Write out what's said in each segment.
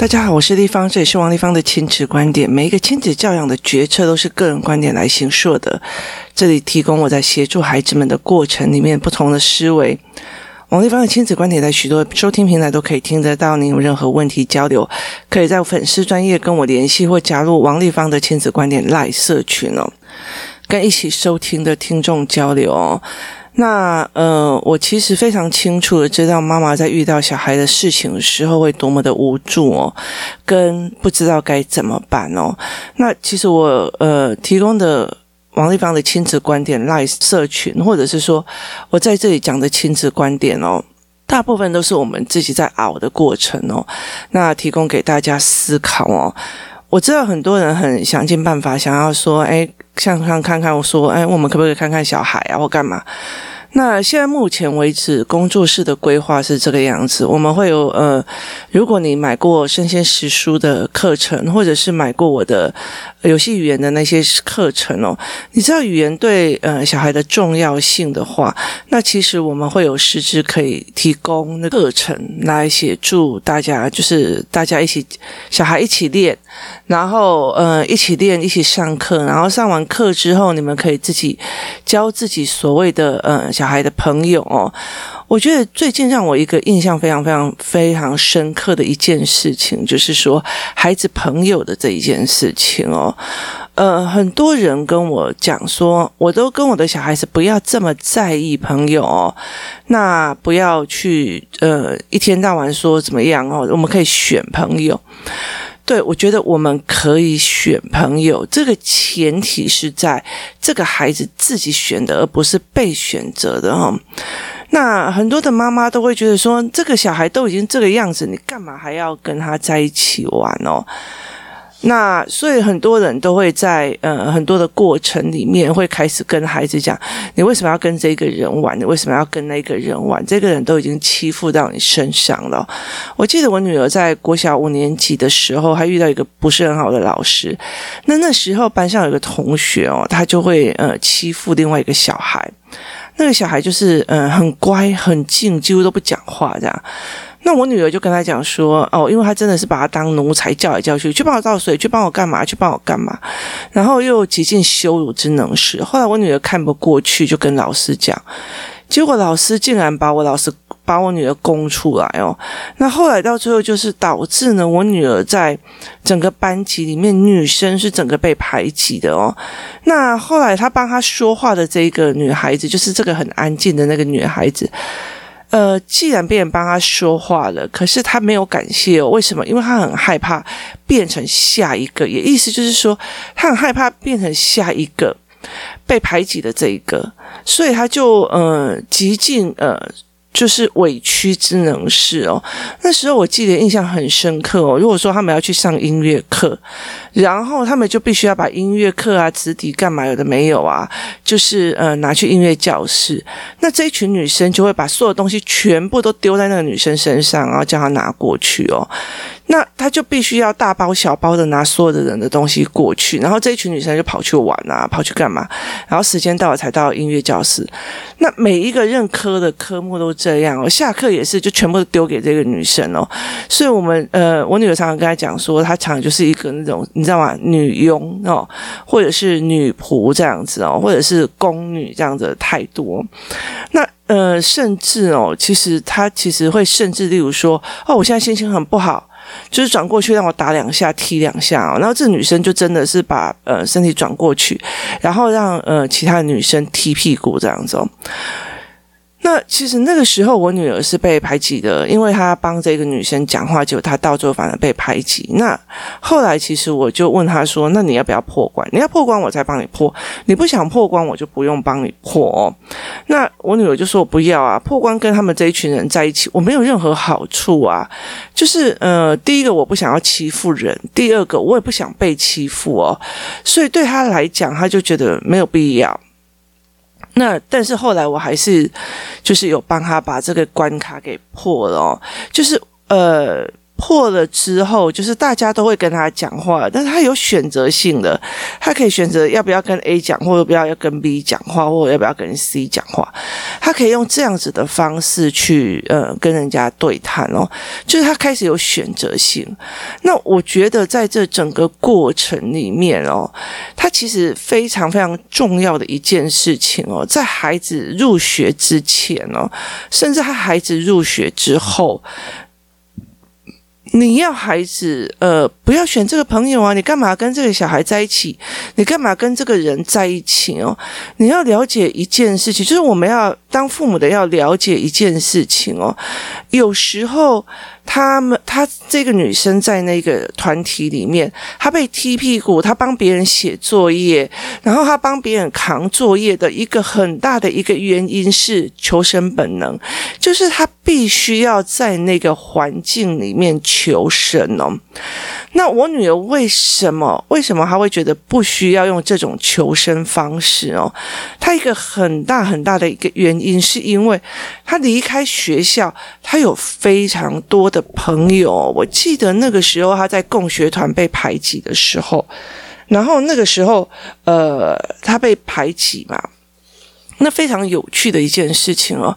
大家好，我是丽芳，这里是王立芳的亲子观点。每一个亲子教养的决策都是个人观点来形塑的。这里提供我在协助孩子们的过程里面不同的思维。王立芳的亲子观点在许多收听平台都可以听得到。您有任何问题交流，可以在粉丝专业跟我联系，或加入王立芳的亲子观点赖社群哦，跟一起收听的听众交流哦。那呃，我其实非常清楚的知道，妈妈在遇到小孩的事情的时候会多么的无助哦，跟不知道该怎么办哦。那其实我呃提供的王立芳的亲子观点 Live 社群，或者是说我在这里讲的亲子观点哦，大部分都是我们自己在熬的过程哦。那提供给大家思考哦。我知道很多人很想尽办法，想要说，哎。想想看看，我说，哎，我们可不可以看看小孩啊，或干嘛？那现在目前为止，工作室的规划是这个样子。我们会有呃，如果你买过生鲜食书的课程，或者是买过我的游戏语言的那些课程哦，你知道语言对呃小孩的重要性的话，那其实我们会有师资可以提供那课程来协助大家，就是大家一起小孩一起练，然后呃一起练，一起上课，然后上完课之后，你们可以自己教自己所谓的呃。小孩的朋友哦，我觉得最近让我一个印象非常非常非常深刻的一件事情，就是说孩子朋友的这一件事情哦。呃，很多人跟我讲说，我都跟我的小孩子不要这么在意朋友哦，那不要去呃一天到晚说怎么样哦，我们可以选朋友。对，我觉得我们可以选朋友，这个前提是在这个孩子自己选的，而不是被选择的哈。那很多的妈妈都会觉得说，这个小孩都已经这个样子，你干嘛还要跟他在一起玩哦？那所以很多人都会在呃很多的过程里面会开始跟孩子讲，你为什么要跟这个人玩？你为什么要跟那个人玩？这个人都已经欺负到你身上了。我记得我女儿在国小五年级的时候，还遇到一个不是很好的老师。那那时候班上有一个同学哦，他就会呃欺负另外一个小孩。那个小孩就是嗯、很乖很静，几乎都不讲话这样。那我女儿就跟他讲说，哦，因为他真的是把他当奴才叫来叫去，去帮我倒水，去帮我干嘛，去帮我干嘛，然后又极尽羞辱之能事。后来我女儿看不过去，就跟老师讲，结果老师竟然把我老师把我女儿供出来哦。那后来到最后就是导致呢，我女儿在整个班级里面，女生是整个被排挤的哦。那后来她帮她说话的这个女孩子，就是这个很安静的那个女孩子。呃，既然别人帮他说话了，可是他没有感谢哦。为什么？因为他很害怕变成下一个，也意思就是说，他很害怕变成下一个被排挤的这一个，所以他就呃极尽呃。就是委屈之能事哦。那时候我记得印象很深刻哦。如果说他们要去上音乐课，然后他们就必须要把音乐课啊、词底干嘛有的没有啊，就是呃拿去音乐教室。那这一群女生就会把所有东西全部都丢在那个女生身上，然后叫她拿过去哦。那他就必须要大包小包的拿所有的人的东西过去，然后这一群女生就跑去玩啊，跑去干嘛？然后时间到了才到音乐教室。那每一个任科的科目都这样哦，下课也是就全部都丢给这个女生哦。所以我们呃，我女儿常常跟她讲说，她常常就是一个那种你知道吗？女佣哦，或者是女仆这样子哦，或者是宫女这样子的态度。那呃，甚至哦，其实她其实会甚至例如说，哦，我现在心情很不好。就是转过去让我打两下踢两下哦，然后这女生就真的是把呃身体转过去，然后让呃其他女生踢屁股这样子哦。那其实那个时候，我女儿是被排挤的，因为她帮这个女生讲话，结果她到最后反而被排挤。那后来，其实我就问她说：“那你要不要破关？你要破关，我再帮你破；你不想破关，我就不用帮你破哦。”那我女儿就说：“我不要啊，破关跟他们这一群人在一起，我没有任何好处啊。就是呃，第一个我不想要欺负人，第二个我也不想被欺负哦。所以对她来讲，她就觉得没有必要。”那但是后来我还是就是有帮他把这个关卡给破了，就是呃破了之后，就是大家都会跟他讲话，但是他有选择性的，他可以选择要不要跟 A 讲，或者不要要跟 B 讲话，或者要不要跟 C 讲话，他可以用这样子的方式去呃跟人家对谈哦，就是他开始有选择性。那我觉得在这整个过程里面哦，他其实非常非常重要的一件事情哦，在孩子入学之前哦，甚至他孩子入学之后。你要孩子，呃，不要选这个朋友啊！你干嘛跟这个小孩在一起？你干嘛跟这个人在一起哦？你要了解一件事情，就是我们要当父母的要了解一件事情哦。有时候。他们，她这个女生在那个团体里面，她被踢屁股，她帮别人写作业，然后她帮别人扛作业的一个很大的一个原因是求生本能，就是她必须要在那个环境里面求生哦。那我女儿为什么？为什么她会觉得不需要用这种求生方式哦？她一个很大很大的一个原因，是因为她离开学校，她有非常多的朋友。我记得那个时候他在共学团被排挤的时候，然后那个时候，呃，他被排挤嘛，那非常有趣的一件事情哦。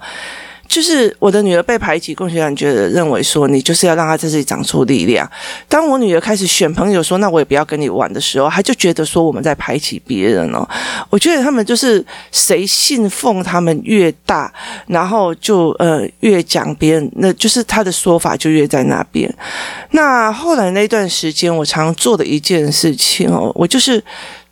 就是我的女儿被排挤，共学长觉得认为说，你就是要让她在这里长出力量。当我女儿开始选朋友说，那我也不要跟你玩的时候，她就觉得说我们在排挤别人哦。我觉得他们就是谁信奉他们越大，然后就呃越讲别人，那就是他的说法就越在那边。那后来那段时间，我常做的一件事情哦，我就是。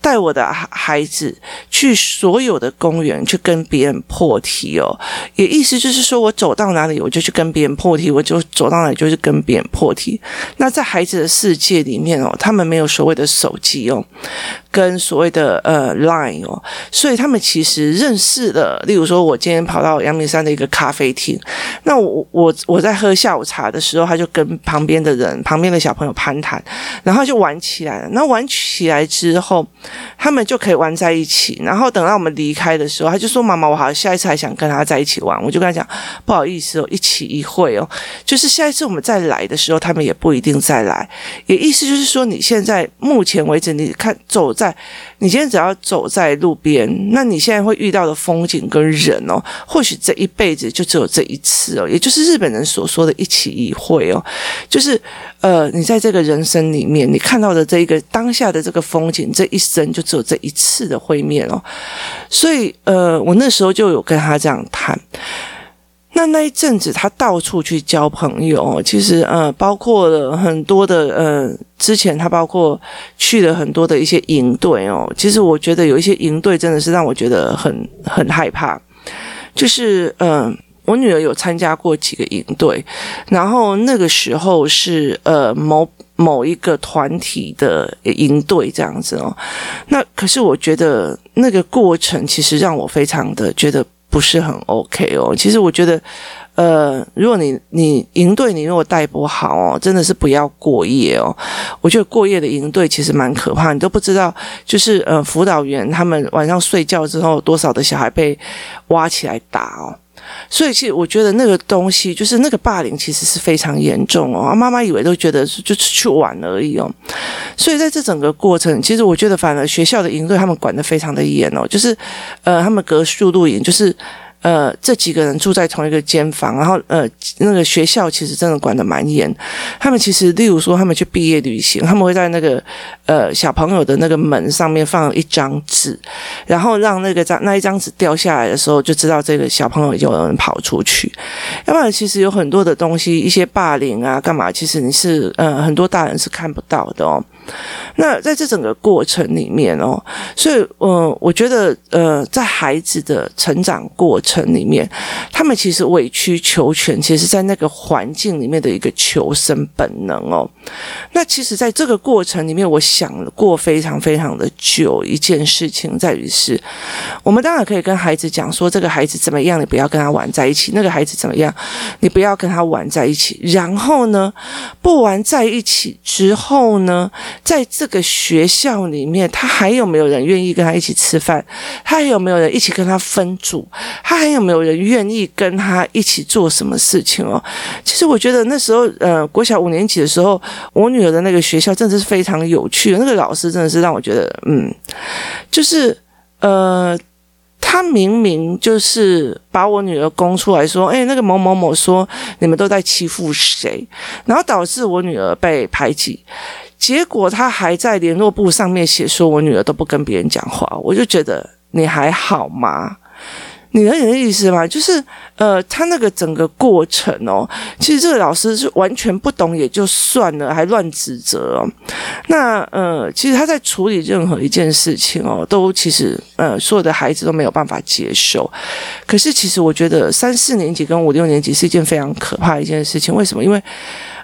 带我的孩子去所有的公园去跟别人破题哦，也意思就是说我走到哪里我就去跟别人破题，我就走到哪里就是跟别人破题。那在孩子的世界里面哦，他们没有所谓的手机哦。跟所谓的呃 Line 哦，所以他们其实认识了。例如说，我今天跑到阳明山的一个咖啡厅，那我我我在喝下午茶的时候，他就跟旁边的人、旁边的小朋友攀谈，然后就玩起来了。那玩起来之后，他们就可以玩在一起。然后等到我们离开的时候，他就说：“妈妈，我好像下一次还想跟他在一起玩。”我就跟他讲：“不好意思哦，一起一会哦，就是下一次我们再来的时候，他们也不一定再来。也意思就是说，你现在目前为止，你看走。”在你今天只要走在路边，那你现在会遇到的风景跟人哦，或许这一辈子就只有这一次哦，也就是日本人所说的一期一会哦，就是呃，你在这个人生里面，你看到的这一个当下的这个风景，这一生就只有这一次的会面哦，所以呃，我那时候就有跟他这样谈。那那一阵子，他到处去交朋友，其实呃，包括了很多的呃，之前他包括去了很多的一些营队哦。其实我觉得有一些营队真的是让我觉得很很害怕。就是呃，我女儿有参加过几个营队，然后那个时候是呃某某一个团体的营队这样子哦。那可是我觉得那个过程其实让我非常的觉得。不是很 OK 哦，其实我觉得，呃，如果你你营队你如果带不好哦，真的是不要过夜哦。我觉得过夜的营队其实蛮可怕，你都不知道，就是呃，辅导员他们晚上睡觉之后，多少的小孩被挖起来打哦。所以，其实我觉得那个东西，就是那个霸凌，其实是非常严重哦。妈妈以为都觉得就是去玩而已哦。所以，在这整个过程，其实我觉得，反而学校的营队他们管得非常的严哦。就是，呃，他们隔宿露营，就是。呃，这几个人住在同一个间房，然后呃，那个学校其实真的管得蛮严。他们其实，例如说，他们去毕业旅行，他们会在那个呃小朋友的那个门上面放一张纸，然后让那个张那一张纸掉下来的时候，就知道这个小朋友有人跑出去。要不然，其实有很多的东西，一些霸凌啊，干嘛？其实你是呃很多大人是看不到的哦。那在这整个过程里面哦，所以呃，我觉得呃，在孩子的成长过程城里面，他们其实委曲求全，其实在那个环境里面的一个求生本能哦。那其实，在这个过程里面，我想过非常非常的久。一件事情在于是，我们当然可以跟孩子讲说，这个孩子怎么样，你不要跟他玩在一起；那个孩子怎么样，你不要跟他玩在一起。然后呢，不玩在一起之后呢，在这个学校里面，他还有没有人愿意跟他一起吃饭？他还有没有人一起跟他分组？他还有没有人愿意跟他一起做什么事情哦？其实我觉得那时候，呃，国小五年级的时候，我女儿的那个学校真的是非常有趣，那个老师真的是让我觉得，嗯，就是呃。他明明就是把我女儿供出来说，哎，那个某某某说你们都在欺负谁，然后导致我女儿被排挤，结果他还在联络簿上面写说我女儿都不跟别人讲话，我就觉得你还好吗？你能有点意思吗？就是，呃，他那个整个过程哦，其实这个老师是完全不懂也就算了，还乱指责哦。那呃，其实他在处理任何一件事情哦，都其实呃，所有的孩子都没有办法接受。可是其实我觉得三四年级跟五六年级是一件非常可怕的一件事情。为什么？因为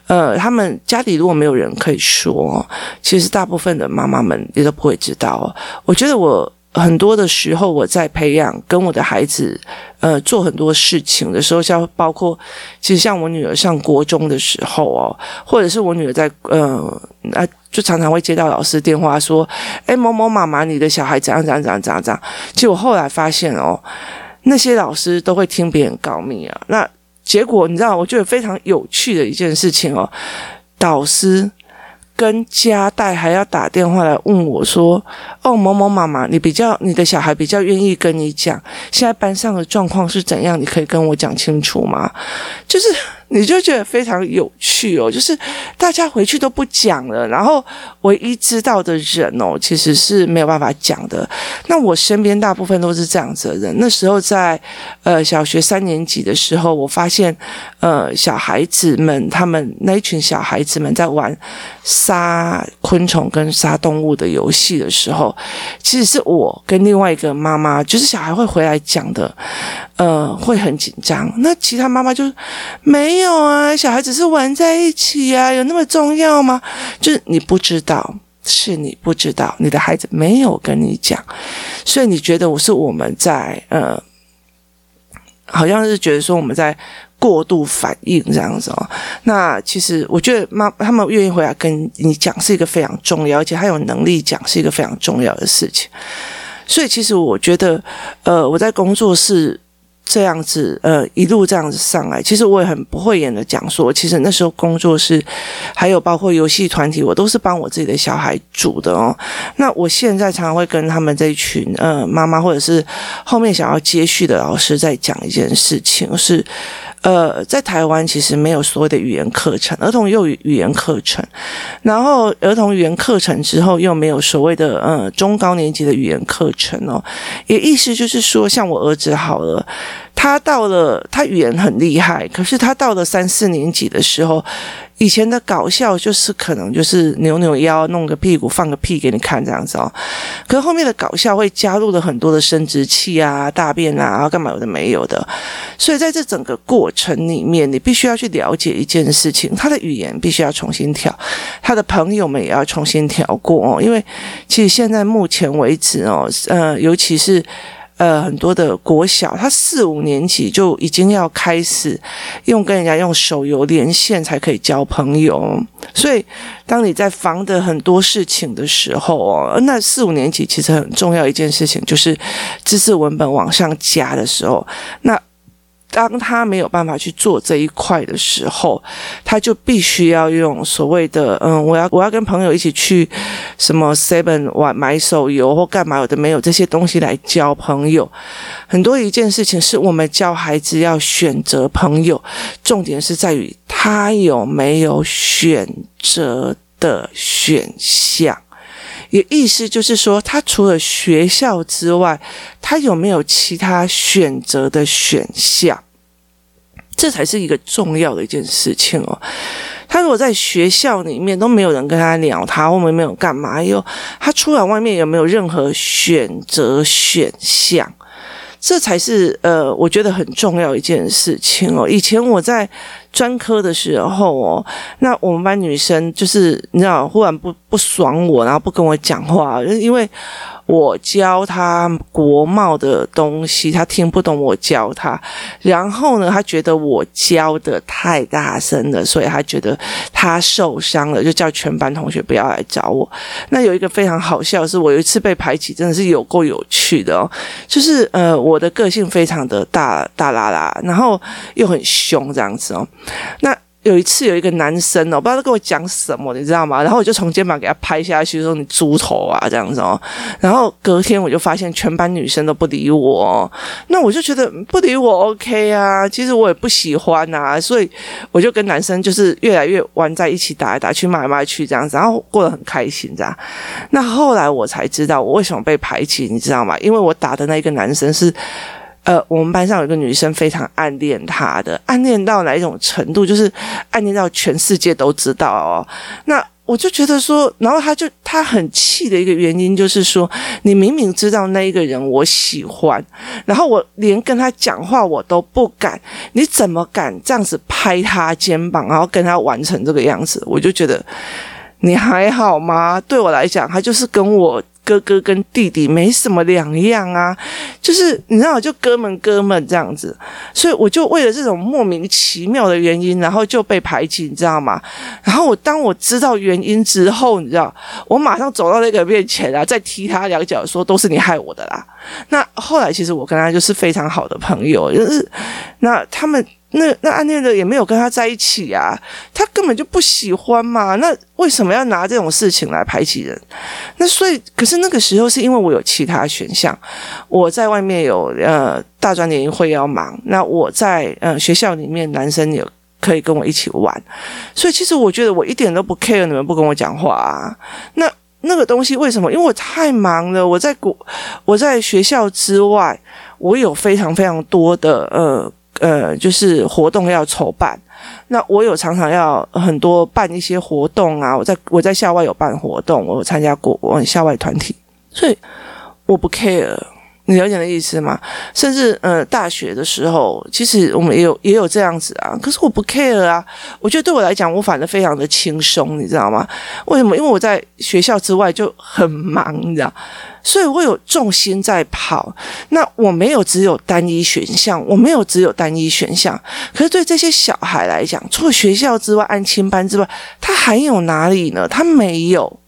呃，他们家里如果没有人可以说，其实大部分的妈妈们也都不会知道。我觉得我。很多的时候，我在培养跟我的孩子，呃，做很多事情的时候，像包括，其实像我女儿上国中的时候哦，或者是我女儿在，呃，啊，就常常会接到老师电话说，诶，某某妈妈，你的小孩怎样怎样怎样怎样怎样。其实我后来发现哦，那些老师都会听别人告密啊。那结果你知道，我觉得非常有趣的一件事情哦，导师。跟家带还要打电话来问我说：“哦，某某妈妈，你比较你的小孩比较愿意跟你讲，现在班上的状况是怎样？你可以跟我讲清楚吗？”就是。你就觉得非常有趣哦，就是大家回去都不讲了，然后唯一知道的人哦，其实是没有办法讲的。那我身边大部分都是这样子的人。那时候在呃小学三年级的时候，我发现呃小孩子们他们那一群小孩子们在玩杀昆虫跟杀动物的游戏的时候，其实是我跟另外一个妈妈，就是小孩会回来讲的，呃，会很紧张。那其他妈妈就没。没有啊，小孩只是玩在一起啊，有那么重要吗？就是你不知道，是你不知道，你的孩子没有跟你讲，所以你觉得我是我们在呃，好像是觉得说我们在过度反应这样子哦。那其实我觉得妈他们愿意回来跟你讲是一个非常重要，而且他有能力讲是一个非常重要的事情。所以其实我觉得，呃，我在工作室。这样子，呃，一路这样子上来，其实我也很不讳言的讲说，其实那时候工作室，还有包括游戏团体，我都是帮我自己的小孩组的哦。那我现在常常会跟他们这一群，呃，妈妈或者是后面想要接续的老师在讲一件事情是。呃，在台湾其实没有所谓的语言课程，儿童幼语语言课程，然后儿童语言课程之后又没有所谓的呃中高年级的语言课程哦，也意思就是说，像我儿子好了。他到了，他语言很厉害，可是他到了三四年级的时候，以前的搞笑就是可能就是扭扭腰、弄个屁股、放个屁给你看这样子哦。可是后面的搞笑会加入了很多的生殖器啊、大便啊，干嘛有的没有的。所以在这整个过程里面，你必须要去了解一件事情：他的语言必须要重新调，他的朋友们也要重新调过哦。因为其实现在目前为止哦，呃，尤其是。呃，很多的国小，他四五年级就已经要开始用跟人家用手游连线才可以交朋友，所以当你在防的很多事情的时候哦，那四五年级其实很重要一件事情就是知识文本往上加的时候，那。当他没有办法去做这一块的时候，他就必须要用所谓的嗯，我要我要跟朋友一起去什么 Seven 玩买手游或干嘛，有的没有这些东西来交朋友。很多一件事情是我们教孩子要选择朋友，重点是在于他有没有选择的选项。也意思就是说，他除了学校之外，他有没有其他选择的选项？这才是一个重要的一件事情哦。他如果在学校里面都没有人跟他聊他，他后面没有干嘛？又他出来外面有没有任何选择选项？这才是呃，我觉得很重要一件事情哦。以前我在专科的时候哦，那我们班女生就是你知道，忽然不不爽我，然后不跟我讲话，就是因为我教他国贸的东西，他听不懂我教他。然后呢，他觉得我教的太大声了，所以他觉得他受伤了，就叫全班同学不要来找我。那有一个非常好笑是，我有一次被排挤，真的是有够有趣的哦。就是呃，我的个性非常的大大啦啦，然后又很凶这样子哦。那有一次有一个男生哦，不知道他跟我讲什么，你知道吗？然后我就从肩膀给他拍下去，说你猪头啊这样子哦。然后隔天我就发现全班女生都不理我，那我就觉得不理我 OK 啊，其实我也不喜欢啊，所以我就跟男生就是越来越玩在一起，打来打去，骂来骂去这样子，然后过得很开心这样。那后来我才知道我为什么被排挤，你知道吗？因为我打的那个男生是。呃，我们班上有一个女生非常暗恋他的，暗恋到哪一种程度？就是暗恋到全世界都知道哦。那我就觉得说，然后他就他很气的一个原因就是说，你明明知道那一个人我喜欢，然后我连跟他讲话我都不敢，你怎么敢这样子拍他肩膀，然后跟他玩成这个样子？我就觉得你还好吗？对我来讲，他就是跟我。哥哥跟弟弟没什么两样啊，就是你知道，就哥们哥们这样子，所以我就为了这种莫名其妙的原因，然后就被排挤，你知道吗？然后我当我知道原因之后，你知道，我马上走到那个面前啊，再踢他两脚，说都是你害我的啦。那后来其实我跟他就是非常好的朋友，就是那他们。那那暗恋的也没有跟他在一起啊，他根本就不喜欢嘛。那为什么要拿这种事情来排挤人？那所以，可是那个时候是因为我有其他选项，我在外面有呃大专联谊会要忙，那我在呃学校里面男生有可以跟我一起玩，所以其实我觉得我一点都不 care 你们不跟我讲话啊。那那个东西为什么？因为我太忙了，我在国我在学校之外，我有非常非常多的呃。呃，就是活动要筹办，那我有常常要很多办一些活动啊。我在我在校外有办活动，我有参加过我校外团体，所以我不 care。你了解的意思吗？甚至呃，大学的时候，其实我们也有也有这样子啊。可是我不 care 啊。我觉得对我来讲，我反而非常的轻松，你知道吗？为什么？因为我在学校之外就很忙，你知道。所以我有重心在跑，那我没有只有单一选项，我没有只有单一选项。可是对这些小孩来讲，除了学校之外，安亲班之外，他还有哪里呢？他没有，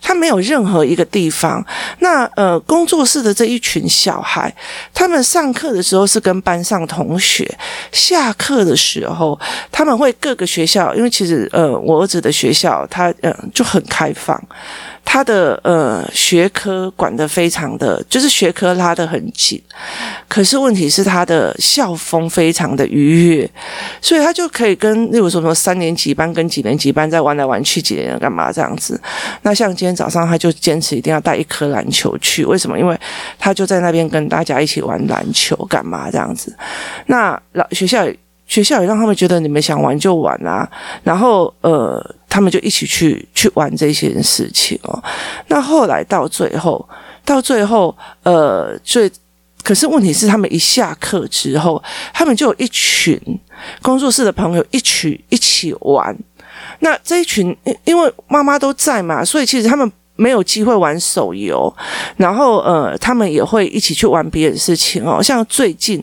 他没有任何一个地方。那呃，工作室的这一群小孩，他们上课的时候是跟班上同学，下课的时候他们会各个学校，因为其实呃，我儿子的学校他呃就很开放。他的呃学科管得非常的，就是学科拉得很紧，可是问题是他的校风非常的愉悦，所以他就可以跟例如说什么三年级班跟几年级班在玩来玩去，几年干嘛这样子。那像今天早上他就坚持一定要带一颗篮球去，为什么？因为他就在那边跟大家一起玩篮球干嘛这样子。那老学校学校也让他们觉得你们想玩就玩啊，然后呃。他们就一起去去玩这些事情哦。那后来到最后，到最后，呃，最可是问题是，他们一下课之后，他们就有一群工作室的朋友一起一起玩。那这一群，因为妈妈都在嘛，所以其实他们。没有机会玩手游，然后呃，他们也会一起去玩别的事情哦。像最近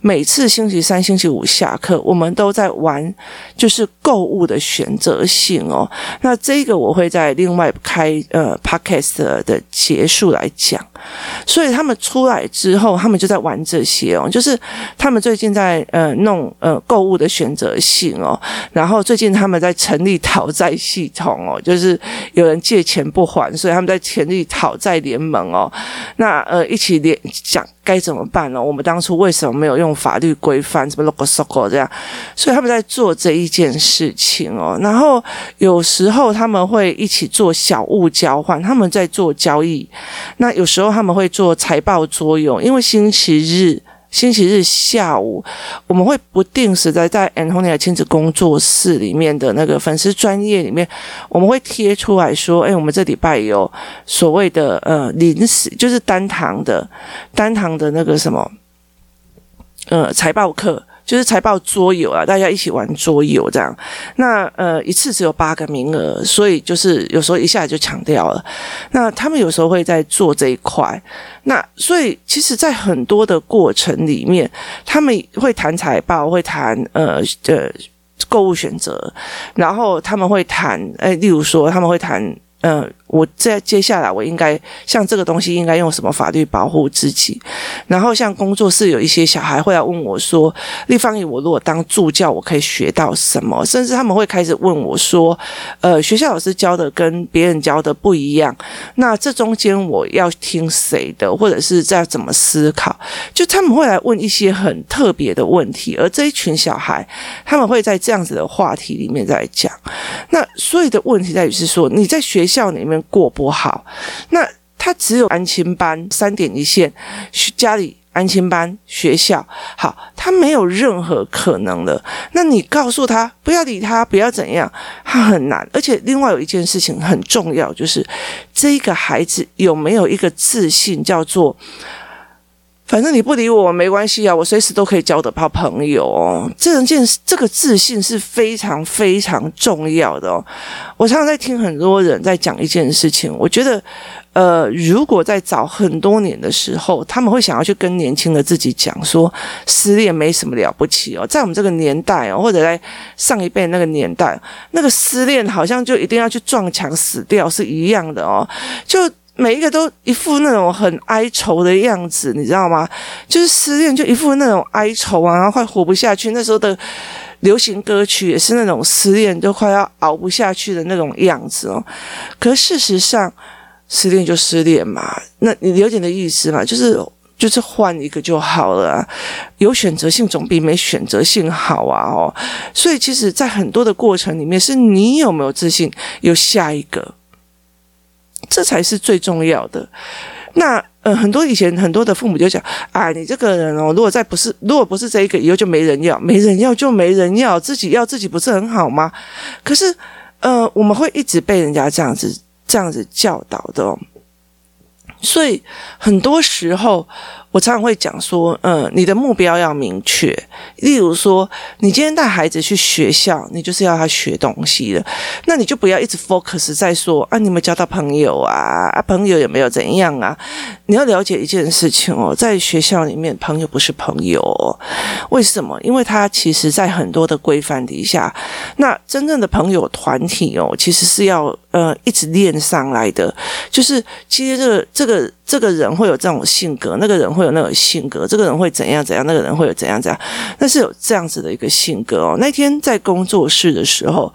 每次星期三、星期五下课，我们都在玩，就是购物的选择性哦。那这个我会在另外开呃 podcast 的结束来讲。所以他们出来之后，他们就在玩这些哦。就是他们最近在呃弄呃购物的选择性哦。然后最近他们在成立讨债系统哦，就是有人借钱不还。所以他们在成立讨债联盟哦，那呃一起联讲该怎么办呢？我们当初为什么没有用法律规范什么 logo logo 这样？所以他们在做这一件事情哦。然后有时候他们会一起做小物交换，他们在做交易。那有时候他们会做财报作用，因为星期日。星期日下午，我们会不定时的在 Anthony 的亲子工作室里面的那个粉丝专页里面，我们会贴出来说：“哎，我们这礼拜有所谓的呃临时，就是单堂的单堂的那个什么呃财报课。”就是财报桌游啊，大家一起玩桌游这样。那呃，一次只有八个名额，所以就是有时候一下就抢掉了。那他们有时候会在做这一块。那所以其实，在很多的过程里面，他们会谈财报，会谈呃呃购物选择，然后他们会谈，哎，例如说他们会谈，呃。我在接下来，我应该像这个东西应该用什么法律保护自己？然后像工作室有一些小孩会来问我说：“立方体，我如果当助教，我可以学到什么？”甚至他们会开始问我说：“呃，学校老师教的跟别人教的不一样，那这中间我要听谁的，或者是在怎么思考？”就他们会来问一些很特别的问题，而这一群小孩他们会在这样子的话题里面在讲。那所有的问题在于是说你在学校里面。过不好，那他只有安心班三点一线，家里安心班学校好，他没有任何可能了。那你告诉他不要理他，不要怎样，他很难。而且另外有一件事情很重要，就是这个孩子有没有一个自信，叫做。反正你不理我没关系啊，我随时都可以交得到朋友哦。这件这个自信是非常非常重要的哦。我常常在听很多人在讲一件事情，我觉得，呃，如果在早很多年的时候，他们会想要去跟年轻的自己讲说，失恋没什么了不起哦。在我们这个年代哦，或者在上一辈那个年代，那个失恋好像就一定要去撞墙死掉是一样的哦，就。每一个都一副那种很哀愁的样子，你知道吗？就是失恋就一副那种哀愁啊，然后快活不下去。那时候的流行歌曲也是那种失恋就快要熬不下去的那种样子哦。可事实上，失恋就失恋嘛，那你了解的意思嘛？就是就是换一个就好了啊，有选择性总比没选择性好啊！哦，所以其实，在很多的过程里面，是你有没有自信，有下一个。这才是最重要的。那呃，很多以前很多的父母就讲：“啊，你这个人哦，如果再不是，如果不是这一个，以后就没人要，没人要就没人要，自己要自己不是很好吗？”可是，呃，我们会一直被人家这样子这样子教导的哦。所以很多时候。我常常会讲说，嗯，你的目标要明确。例如说，你今天带孩子去学校，你就是要他学东西的，那你就不要一直 focus 在说啊，你有没有交到朋友啊？啊，朋友有没有怎样啊？你要了解一件事情哦，在学校里面，朋友不是朋友哦。为什么？因为他其实在很多的规范底下，那真正的朋友团体哦，其实是要呃一直练上来的。就是其实这个这个这个人会有这种性格，那个人。会有那种性格，这个人会怎样怎样，那个人会有怎样怎样，那是有这样子的一个性格哦。那天在工作室的时候，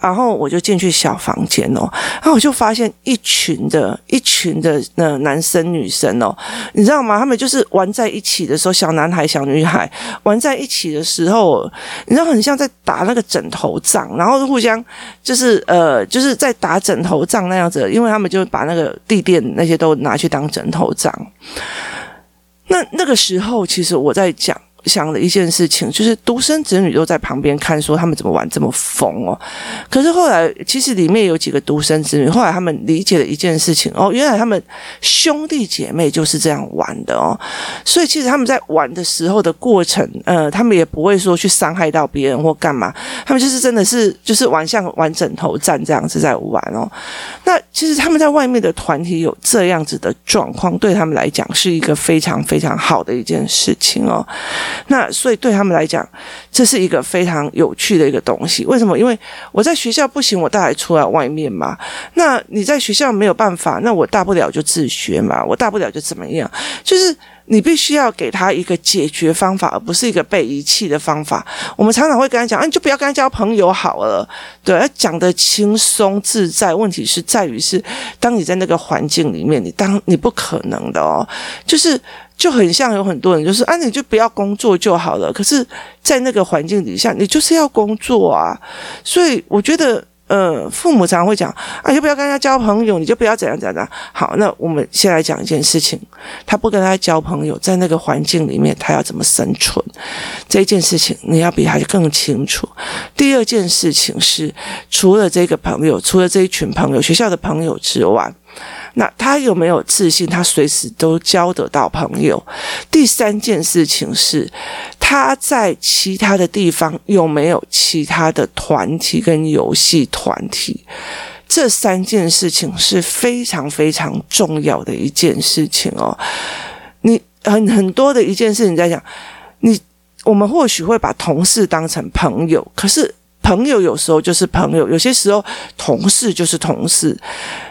然后我就进去小房间哦，然后我就发现一群的一群的那男生女生哦，你知道吗？他们就是玩在一起的时候，小男孩小女孩玩在一起的时候，你知道很像在打那个枕头仗，然后互相就是呃就是在打枕头仗那样子，因为他们就把那个地垫那些都拿去当枕头仗。那那个时候，其实我在讲。想的一件事情，就是独生子女都在旁边看，说他们怎么玩这么疯哦。可是后来，其实里面有几个独生子女，后来他们理解了一件事情哦，原来他们兄弟姐妹就是这样玩的哦。所以其实他们在玩的时候的过程，呃，他们也不会说去伤害到别人或干嘛，他们就是真的是就是玩像玩枕头战这样子在玩哦。那其实他们在外面的团体有这样子的状况，对他们来讲是一个非常非常好的一件事情哦。那所以对他们来讲，这是一个非常有趣的一个东西。为什么？因为我在学校不行，我带孩子出来外面嘛。那你在学校没有办法，那我大不了就自学嘛。我大不了就怎么样？就是你必须要给他一个解决方法，而不是一个被遗弃的方法。我们常常会跟他讲，啊，你就不要跟他交朋友好了。对，讲得轻松自在。问题是在于是，当你在那个环境里面，你当你不可能的哦，就是。就很像有很多人就是啊，你就不要工作就好了。可是，在那个环境底下，你就是要工作啊。所以，我觉得，呃，父母常常会讲啊，就不要跟他交朋友，你就不要怎样怎样。好，那我们先来讲一件事情：他不跟他交朋友，在那个环境里面，他要怎么生存？这一件事情，你要比他更清楚。第二件事情是，除了这个朋友，除了这一群朋友，学校的朋友之外。那他有没有自信？他随时都交得到朋友。第三件事情是，他在其他的地方有没有其他的团体跟游戏团体？这三件事情是非常非常重要的一件事情哦。你很很多的一件事情在讲，你我们或许会把同事当成朋友，可是。朋友有时候就是朋友，有些时候同事就是同事。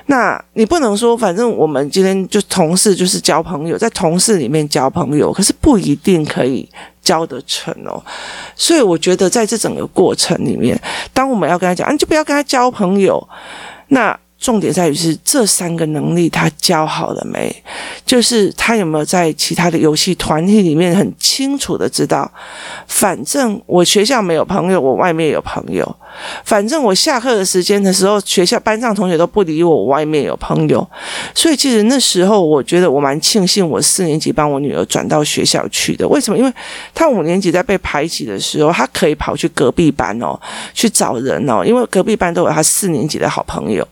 那你不能说，反正我们今天就同事就是交朋友，在同事里面交朋友，可是不一定可以交得成哦。所以我觉得在这整个过程里面，当我们要跟他讲，啊，你就不要跟他交朋友，那。重点在于是这三个能力他教好了没？就是他有没有在其他的游戏团体里面很清楚的知道，反正我学校没有朋友，我外面有朋友。反正我下课的时间的时候，学校班上同学都不理我，我外面有朋友。所以其实那时候我觉得我蛮庆幸，我四年级帮我女儿转到学校去的。为什么？因为她五年级在被排挤的时候，她可以跑去隔壁班哦，去找人哦，因为隔壁班都有她四年级的好朋友。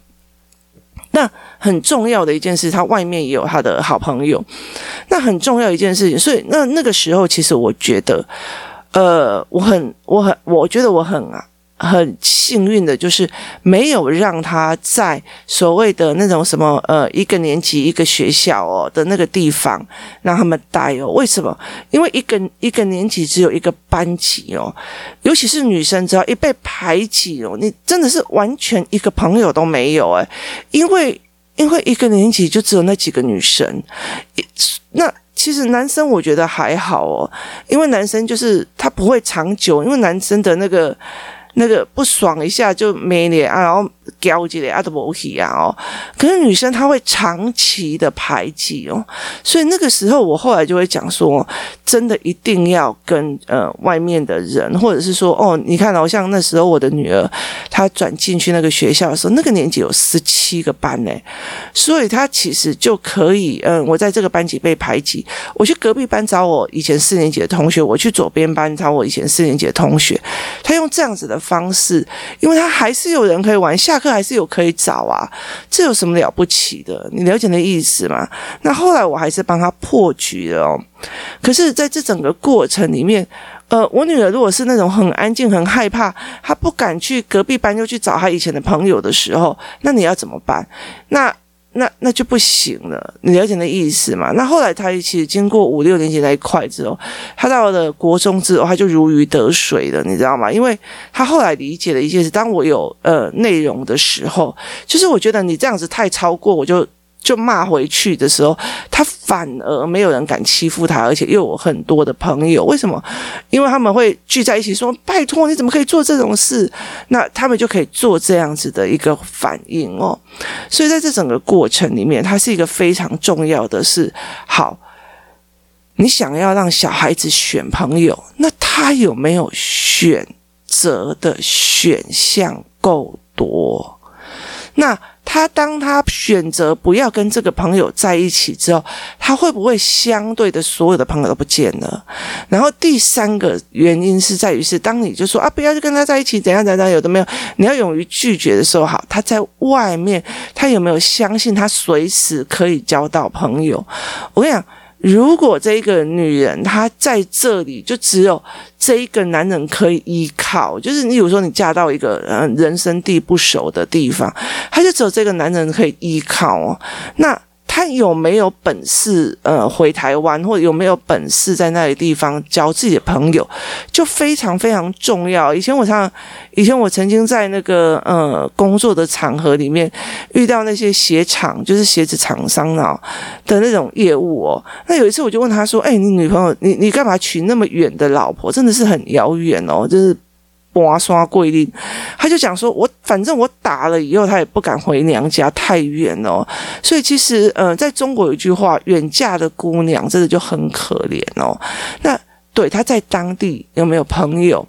那很重要的一件事，他外面也有他的好朋友。那很重要一件事情，所以那那个时候，其实我觉得，呃，我很，我很，我觉得我很啊。很幸运的，就是没有让他在所谓的那种什么呃一个年级一个学校哦的那个地方让他们待哦。为什么？因为一个一个年级只有一个班级哦，尤其是女生，只要一被排挤哦，你真的是完全一个朋友都没有诶。因为因为一个年级就只有那几个女生，那其实男生我觉得还好哦，因为男生就是他不会长久，因为男生的那个。那个不爽一下就没脸啊，然后交起来啊都不起啊哦。可是女生她会长期的排挤哦，所以那个时候我后来就会讲说，真的一定要跟呃外面的人，或者是说哦，你看哦，像那时候我的女儿她转进去那个学校的时候，那个年级有十七个班呢，所以她其实就可以嗯、我在这个班级被排挤，我去隔壁班找我以前四年级的同学，我去左边班找我以前四年级的同学，她用这样子的。方式，因为他还是有人可以玩，下课还是有可以找啊，这有什么了不起的？你了解那意思吗？那后来我还是帮他破局了哦。可是，在这整个过程里面，呃，我女儿如果是那种很安静、很害怕，她不敢去隔壁班，又去找她以前的朋友的时候，那你要怎么办？那。那那就不行了，你了解那意思嘛？那后来他其实经过五六年级那一块之后，他到了国中之后，他就如鱼得水了，你知道吗？因为他后来理解了一些事，当我有呃内容的时候，就是我觉得你这样子太超过，我就。就骂回去的时候，他反而没有人敢欺负他，而且又有很多的朋友。为什么？因为他们会聚在一起说：“拜托，你怎么可以做这种事？”那他们就可以做这样子的一个反应哦。所以在这整个过程里面，它是一个非常重要的事。好，你想要让小孩子选朋友，那他有没有选择的选项够多？那？他当他选择不要跟这个朋友在一起之后，他会不会相对的所有的朋友都不见了？然后第三个原因是在于是，当你就说啊，不要去跟他在一起，怎样怎样，有的没有，你要勇于拒绝的时候，好，他在外面，他有没有相信他随时可以交到朋友？我跟你讲。如果这个女人她在这里，就只有这一个男人可以依靠，就是你比如说你嫁到一个嗯人生地不熟的地方，她就只有这个男人可以依靠哦，那。他有没有本事？呃，回台湾或者有没有本事在那里地方交自己的朋友，就非常非常重要。以前我常，以前我曾经在那个呃工作的场合里面遇到那些鞋厂，就是鞋子厂商啊的那种业务哦。那有一次我就问他说：“哎，你女朋友，你你干嘛娶那么远的老婆？真的是很遥远哦，就是。”刮刷桂林，他就讲说：“我反正我打了以后，他也不敢回娘家，太远哦。所以其实，呃，在中国有一句话，远嫁的姑娘真的就很可怜哦。那对他在当地有没有朋友，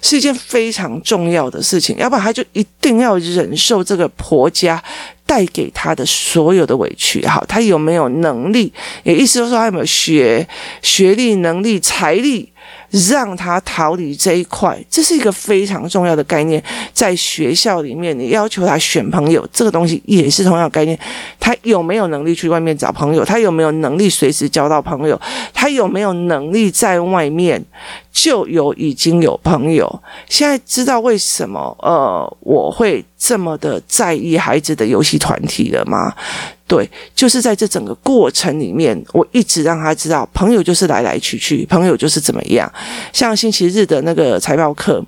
是一件非常重要的事情。要不然，他就一定要忍受这个婆家带给他的所有的委屈。好，他有没有能力？也意思就是说，他有没有学学历、能力、财力？”让他逃离这一块，这是一个非常重要的概念。在学校里面，你要求他选朋友，这个东西也是同样概念。他有没有能力去外面找朋友？他有没有能力随时交到朋友？他有没有能力在外面就有已经有朋友？现在知道为什么呃我会这么的在意孩子的游戏团体了吗？对，就是在这整个过程里面，我一直让他知道，朋友就是来来去去，朋友就是怎么样。像星期日的那个财报课，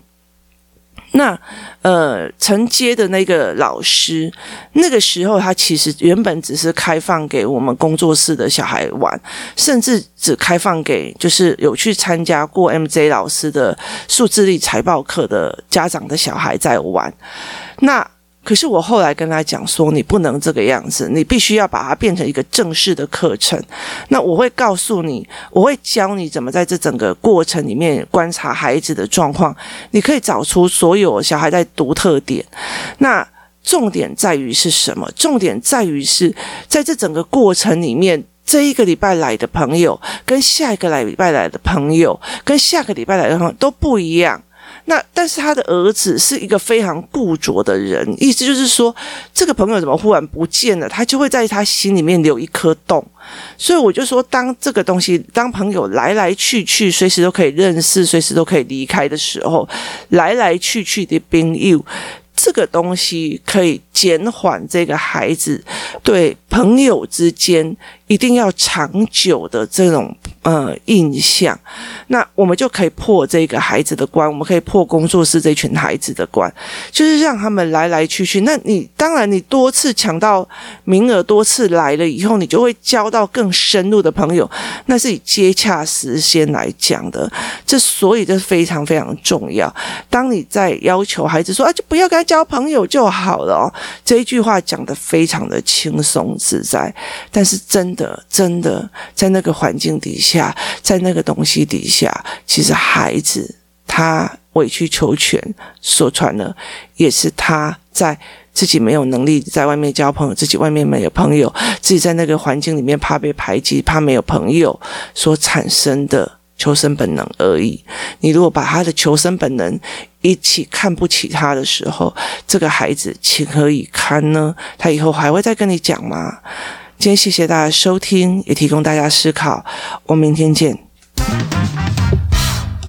那呃承接的那个老师，那个时候他其实原本只是开放给我们工作室的小孩玩，甚至只开放给就是有去参加过 MJ 老师的数字力财报课的家长的小孩在玩，那。可是我后来跟他讲说，你不能这个样子，你必须要把它变成一个正式的课程。那我会告诉你，我会教你怎么在这整个过程里面观察孩子的状况，你可以找出所有小孩在独特点。那重点在于是什么？重点在于是在这整个过程里面，这一个礼拜来的朋友，跟下一个来礼拜来的朋友，跟下个礼拜来的朋友都不一样。那但是他的儿子是一个非常固着的人，意思就是说，这个朋友怎么忽然不见了，他就会在他心里面留一颗洞。所以我就说，当这个东西，当朋友来来去去，随时都可以认识，随时都可以离开的时候，来来去去的朋友，这个东西可以减缓这个孩子对朋友之间一定要长久的这种。呃，印象，那我们就可以破这个孩子的关，我们可以破工作室这群孩子的关，就是让他们来来去去。那你当然，你多次抢到名额，多次来了以后，你就会交到更深入的朋友，那是以接洽时间来讲的。这所以这非常非常重要。当你在要求孩子说啊，就不要跟他交朋友就好了哦，这一句话讲得非常的轻松自在，但是真的真的在那个环境底下。下在那个东西底下，其实孩子他委曲求全，说穿了也是他在自己没有能力在外面交朋友，自己外面没有朋友，自己在那个环境里面怕被排挤，怕没有朋友所产生的求生本能而已。你如果把他的求生本能一起看不起他的时候，这个孩子情何以堪呢？他以后还会再跟你讲吗？今天谢谢大家收听，也提供大家思考。我们明天见。